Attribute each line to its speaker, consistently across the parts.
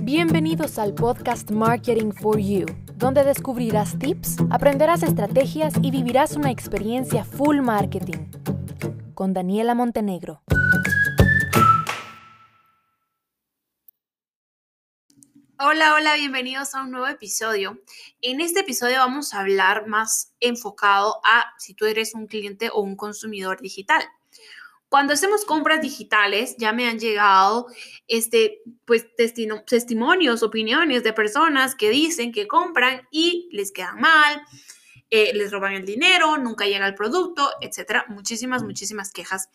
Speaker 1: Bienvenidos al podcast Marketing for You, donde descubrirás tips, aprenderás estrategias y vivirás una experiencia full marketing. Con Daniela Montenegro.
Speaker 2: Hola, hola, bienvenidos a un nuevo episodio. En este episodio vamos a hablar más enfocado a si tú eres un cliente o un consumidor digital. Cuando hacemos compras digitales, ya me han llegado este, pues, testimonios, opiniones de personas que dicen que compran y les quedan mal, eh, les roban el dinero, nunca llega el producto, etcétera. Muchísimas, muchísimas quejas.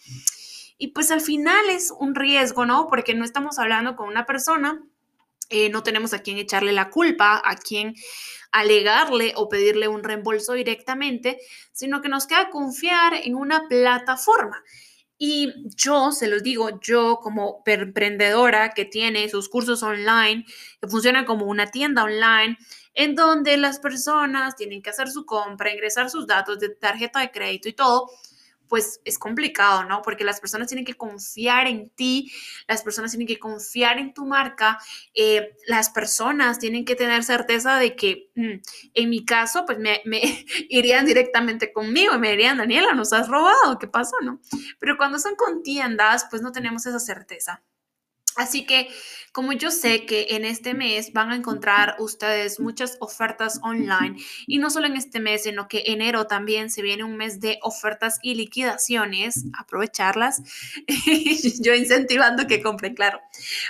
Speaker 2: Y pues al final es un riesgo, ¿no? Porque no estamos hablando con una persona, eh, no tenemos a quien echarle la culpa, a quien alegarle o pedirle un reembolso directamente, sino que nos queda confiar en una plataforma. Y yo, se los digo, yo como emprendedora que tiene sus cursos online, que funciona como una tienda online, en donde las personas tienen que hacer su compra, ingresar sus datos de tarjeta de crédito y todo, pues es complicado, ¿no? Porque las personas tienen que confiar en ti, las personas tienen que confiar en tu marca, eh, las personas tienen que tener certeza de que, mm, en mi caso, pues me, irían directamente conmigo y me dirían, Daniela, nos has robado, ¿qué pasó, no? Pero cuando son con tiendas, pues no tenemos esa certeza. Así que como yo sé que en este mes van a encontrar ustedes muchas ofertas online y no solo en este mes, sino que enero también se viene un mes de ofertas y liquidaciones, aprovecharlas, yo incentivando que compren, claro.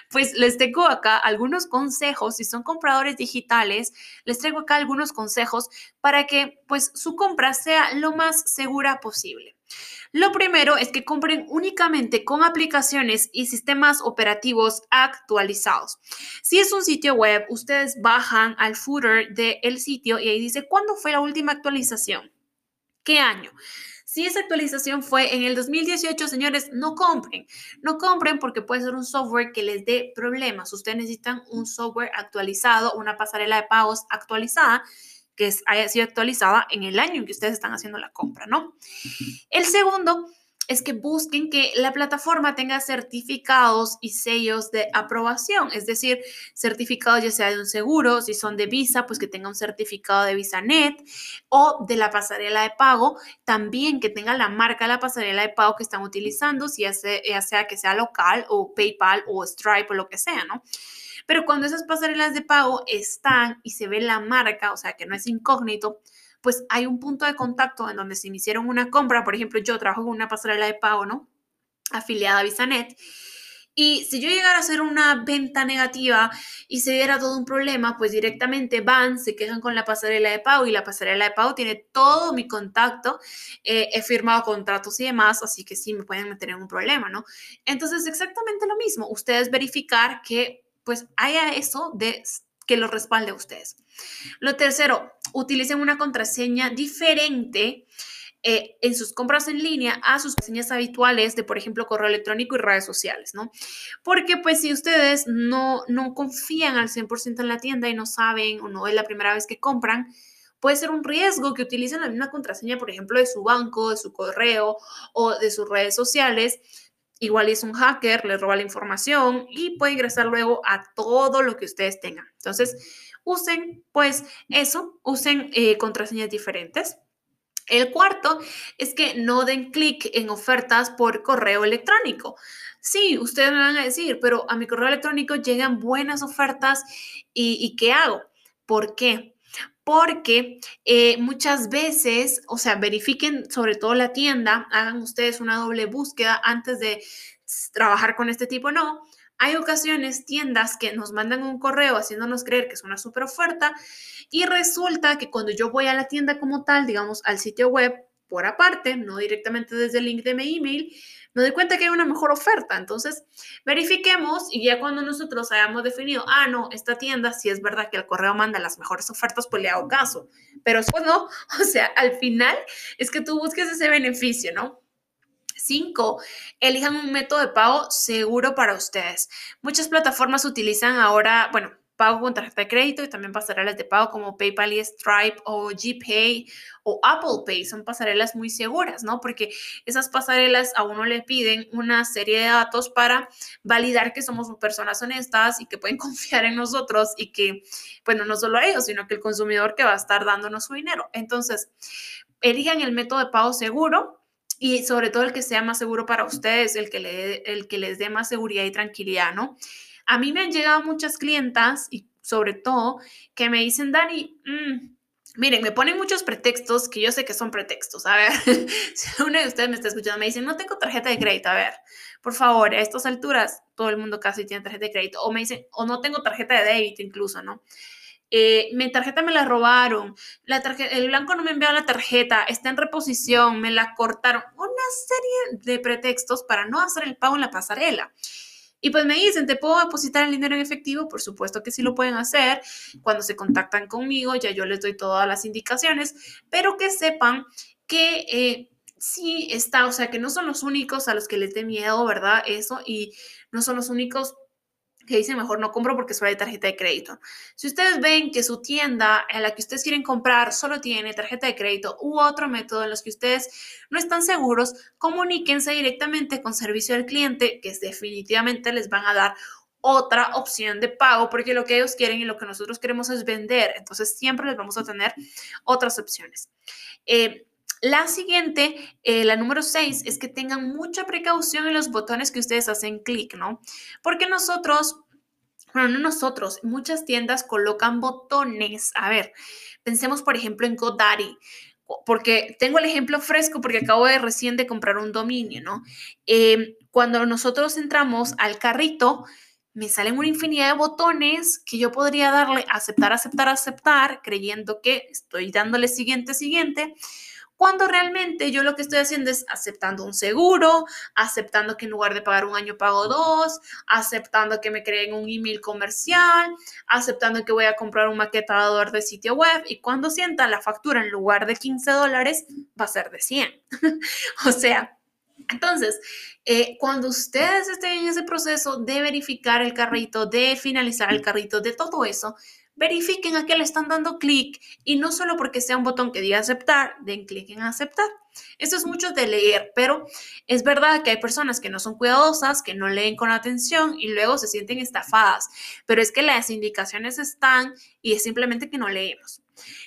Speaker 2: Pues les tengo acá algunos consejos, si son compradores digitales, les traigo acá algunos consejos para que pues su compra sea lo más segura posible. Lo primero es que compren únicamente con aplicaciones y sistemas operativos actualizados. Si es un sitio web, ustedes bajan al footer del sitio y ahí dice, ¿cuándo fue la última actualización? ¿Qué año? Si esa actualización fue en el 2018, señores, no compren. No compren porque puede ser un software que les dé problemas. Ustedes necesitan un software actualizado, una pasarela de pagos actualizada que haya sido actualizada en el año en que ustedes están haciendo la compra, ¿no? El segundo es que busquen que la plataforma tenga certificados y sellos de aprobación, es decir, certificados ya sea de un seguro, si son de Visa, pues que tenga un certificado de VisaNet o de la pasarela de pago, también que tenga la marca de la pasarela de pago que están utilizando, si ya ya sea que sea local o PayPal o Stripe o lo que sea, ¿no? Pero cuando esas pasarelas de pago están y se ve la marca, o sea, que no es incógnito, pues hay un punto de contacto en donde se me hicieron una compra, por ejemplo, yo trabajo con una pasarela de pago, ¿no? Afiliada a VisaNet. Y si yo llegara a hacer una venta negativa y se diera todo un problema, pues directamente van, se quejan con la pasarela de pago y la pasarela de pago tiene todo mi contacto, eh, he firmado contratos y demás, así que sí me pueden meter en un problema, ¿no? Entonces, exactamente lo mismo, ustedes verificar que pues haya eso de que lo respalde a ustedes. Lo tercero, utilicen una contraseña diferente eh, en sus compras en línea a sus contraseñas habituales de, por ejemplo, correo electrónico y redes sociales, ¿no? Porque pues si ustedes no, no confían al 100% en la tienda y no saben o no es la primera vez que compran, puede ser un riesgo que utilicen la misma contraseña, por ejemplo, de su banco, de su correo o de sus redes sociales Igual es un hacker, les roba la información y puede ingresar luego a todo lo que ustedes tengan. Entonces, usen pues eso, usen eh, contraseñas diferentes. El cuarto es que no den clic en ofertas por correo electrónico. Sí, ustedes me van a decir, pero a mi correo electrónico llegan buenas ofertas y ¿qué hago? ¿Por qué? Porque eh, muchas veces, o sea, verifiquen sobre todo la tienda, hagan ustedes una doble búsqueda antes de trabajar con este tipo, no. Hay ocasiones, tiendas que nos mandan un correo haciéndonos creer que es una super oferta y resulta que cuando yo voy a la tienda como tal, digamos al sitio web por aparte, no directamente desde el link de mi email, me doy cuenta que hay una mejor oferta. Entonces, verifiquemos y ya cuando nosotros hayamos definido, ah, no, esta tienda, si es verdad que el correo manda las mejores ofertas, pues le hago caso. Pero pues no, o sea, al final es que tú busques ese beneficio, ¿no? Cinco, elijan un método de pago seguro para ustedes. Muchas plataformas utilizan ahora, bueno, pago con tarjeta de crédito y también pasarelas de pago como PayPal y Stripe o GPay o Apple Pay. Son pasarelas muy seguras, ¿no? Porque esas pasarelas a uno le piden una serie de datos para validar que somos personas honestas y que pueden confiar en nosotros y que, bueno, no solo ellos, sino que el consumidor que va a estar dándonos su dinero. Entonces, elijan el método de pago seguro y sobre todo el que sea más seguro para ustedes, el que, le, el que les dé más seguridad y tranquilidad, ¿no? A mí me han llegado muchas clientas y sobre todo que me dicen, Dani, mm, miren, me ponen muchos pretextos que yo sé que son pretextos. A ver, si uno de ustedes me está escuchando, me dicen, no tengo tarjeta de crédito. A ver, por favor, a estas alturas todo el mundo casi tiene tarjeta de crédito. O me dicen, o no tengo tarjeta de débito incluso, ¿no? Eh, mi tarjeta me la robaron, la el blanco no me envió la tarjeta, está en reposición, me la cortaron, una serie de pretextos para no hacer el pago en la pasarela. Y pues me dicen, ¿te puedo depositar el dinero en efectivo? Por supuesto que sí lo pueden hacer. Cuando se contactan conmigo, ya yo les doy todas las indicaciones, pero que sepan que eh, sí está, o sea, que no son los únicos a los que les dé miedo, ¿verdad? Eso, y no son los únicos que dicen mejor no compro porque solo hay tarjeta de crédito. Si ustedes ven que su tienda en la que ustedes quieren comprar solo tiene tarjeta de crédito u otro método en los que ustedes no están seguros, comuníquense directamente con servicio al cliente que definitivamente les van a dar otra opción de pago porque lo que ellos quieren y lo que nosotros queremos es vender. Entonces siempre les vamos a tener otras opciones. Eh, la siguiente, eh, la número 6, es que tengan mucha precaución en los botones que ustedes hacen clic, ¿no? Porque nosotros, bueno, no nosotros, muchas tiendas colocan botones. A ver, pensemos por ejemplo en GoDaddy porque tengo el ejemplo fresco porque acabo de recién de comprar un dominio, ¿no? Em, cuando nosotros entramos al carrito, me salen una infinidad de botones que yo podría darle aceptar, aceptar, aceptar, creyendo que estoy dándole siguiente, siguiente, cuando realmente yo lo que estoy haciendo es aceptando un seguro, aceptando que en lugar de pagar un año pago dos, aceptando que me creen un email comercial, aceptando que voy a comprar un maquetador de sitio web y cuando sienta la factura en lugar de 15 dólares va a ser de 100. o sea, entonces, eh, cuando ustedes estén en ese proceso de verificar el carrito, de finalizar el carrito, de todo eso, verifiquen a qué le están dando clic y no solo porque sea un botón que diga aceptar, den clic en aceptar. Esto es mucho de leer, pero es verdad que hay personas que no son cuidadosas, que no leen con atención y luego se sienten estafadas, pero es que las indicaciones están y es simplemente que no leemos.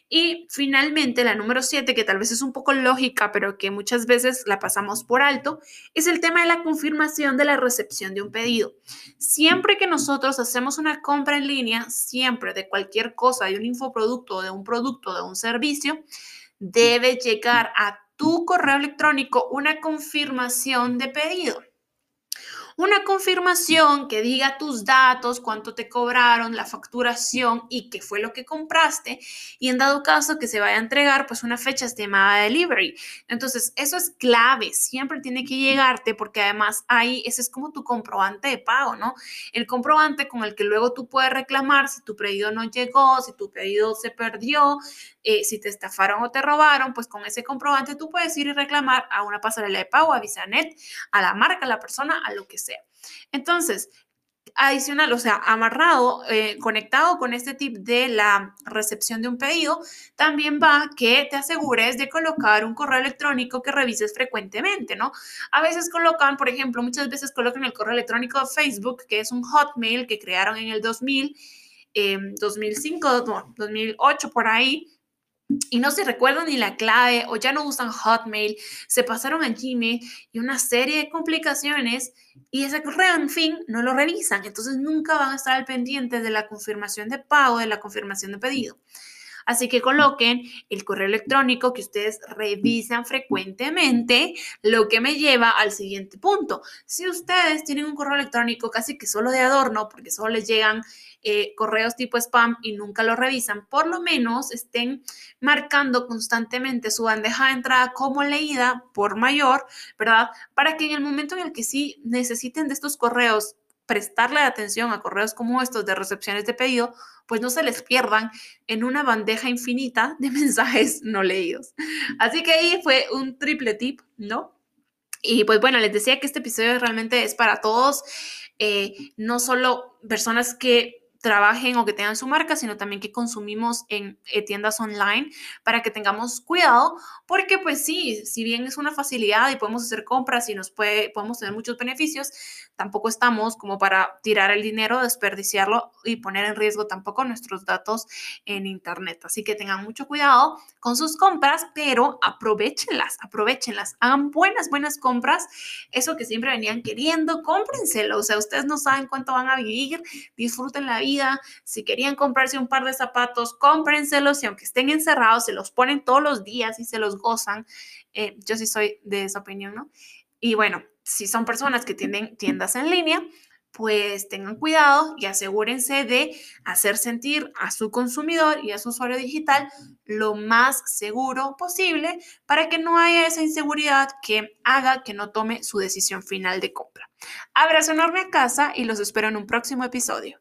Speaker 2: Y finalmente, la número siete, que tal vez es un poco lógica, pero que muchas veces la pasamos por alto, es el tema de la confirmación de la recepción de un pedido. Siempre que nosotros hacemos una compra en línea, siempre de cualquier cosa, de un infoproducto, de un producto, de un servicio, debe llegar a tu correo electrónico una confirmación de pedido una confirmación que diga tus datos, cuánto te cobraron, la facturación y qué fue lo que compraste y en dado caso que se vaya a entregar pues una fecha estimada de delivery. Entonces eso es clave, siempre tiene que llegarte porque además ahí ese es como tu comprobante de pago, ¿no? El comprobante con el que luego tú puedes reclamar si tu pedido no llegó, si tu pedido se perdió, eh, si te estafaron o te robaron, pues con ese comprobante tú puedes ir y reclamar a una pasarela de pago, a Visanet, a la marca, a la persona, a lo que sea. Entonces, adicional, o sea, amarrado, eh, conectado con este tip de la recepción de un pedido, también va que te asegures de colocar un correo electrónico que revises frecuentemente, ¿no? A veces colocan, por ejemplo, muchas veces colocan el correo electrónico de Facebook, que es un Hotmail que crearon en el 2000, 2005, no, 2008 por ahí, y no se recuerdan ni la clave o ya no usan Hotmail, se pasaron a Gmail y una serie de complicaciones y ese correo, en fin, no lo revisan. Entonces nunca van a estar al pendiente de la confirmación de pago, de la confirmación de pedido. Así que coloquen el correo electrónico que ustedes revisan frecuentemente, lo que me lleva al siguiente punto. Si ustedes tienen un correo electrónico casi que solo de adorno, porque solo les llegan eh, correos tipo spam y nunca lo revisan, por lo menos estén marcando constantemente su bandeja de entrada como leída por mayor, ¿verdad? Para que en el momento en el que sí necesiten de estos correos prestarle atención a correos como estos de recepciones de pedido, pues no se les pierdan en una bandeja infinita de mensajes no leídos. Así que ahí fue un triple tip, ¿no? Y pues bueno, les decía que este episodio realmente es para todos, eh, no solo personas que trabajen o que tengan su marca, sino también que consumimos en eh, tiendas online para que tengamos cuidado, porque pues sí, si bien es una facilidad y podemos hacer compras y nos puede, podemos tener muchos beneficios, tampoco estamos como para tirar el dinero, desperdiciarlo y poner en riesgo tampoco nuestros datos en Internet. Así que tengan mucho cuidado con sus compras, pero aprovechenlas, aprovechenlas, hagan buenas, buenas compras, eso que siempre venían queriendo, cómprenselo, o sea, ustedes no saben cuánto van a vivir, disfruten la si querían comprarse un par de zapatos, cómprenselos y aunque estén encerrados, se los ponen todos los días y se los gozan. Eh, yo sí soy de esa opinión, ¿no? Y bueno, si son personas que tienen tiendas en línea, pues tengan cuidado y asegúrense de hacer sentir a su consumidor y a su usuario digital lo más seguro posible para que no haya esa inseguridad que haga que no tome su decisión final de compra. Abrazo enorme a casa y los espero en un próximo episodio.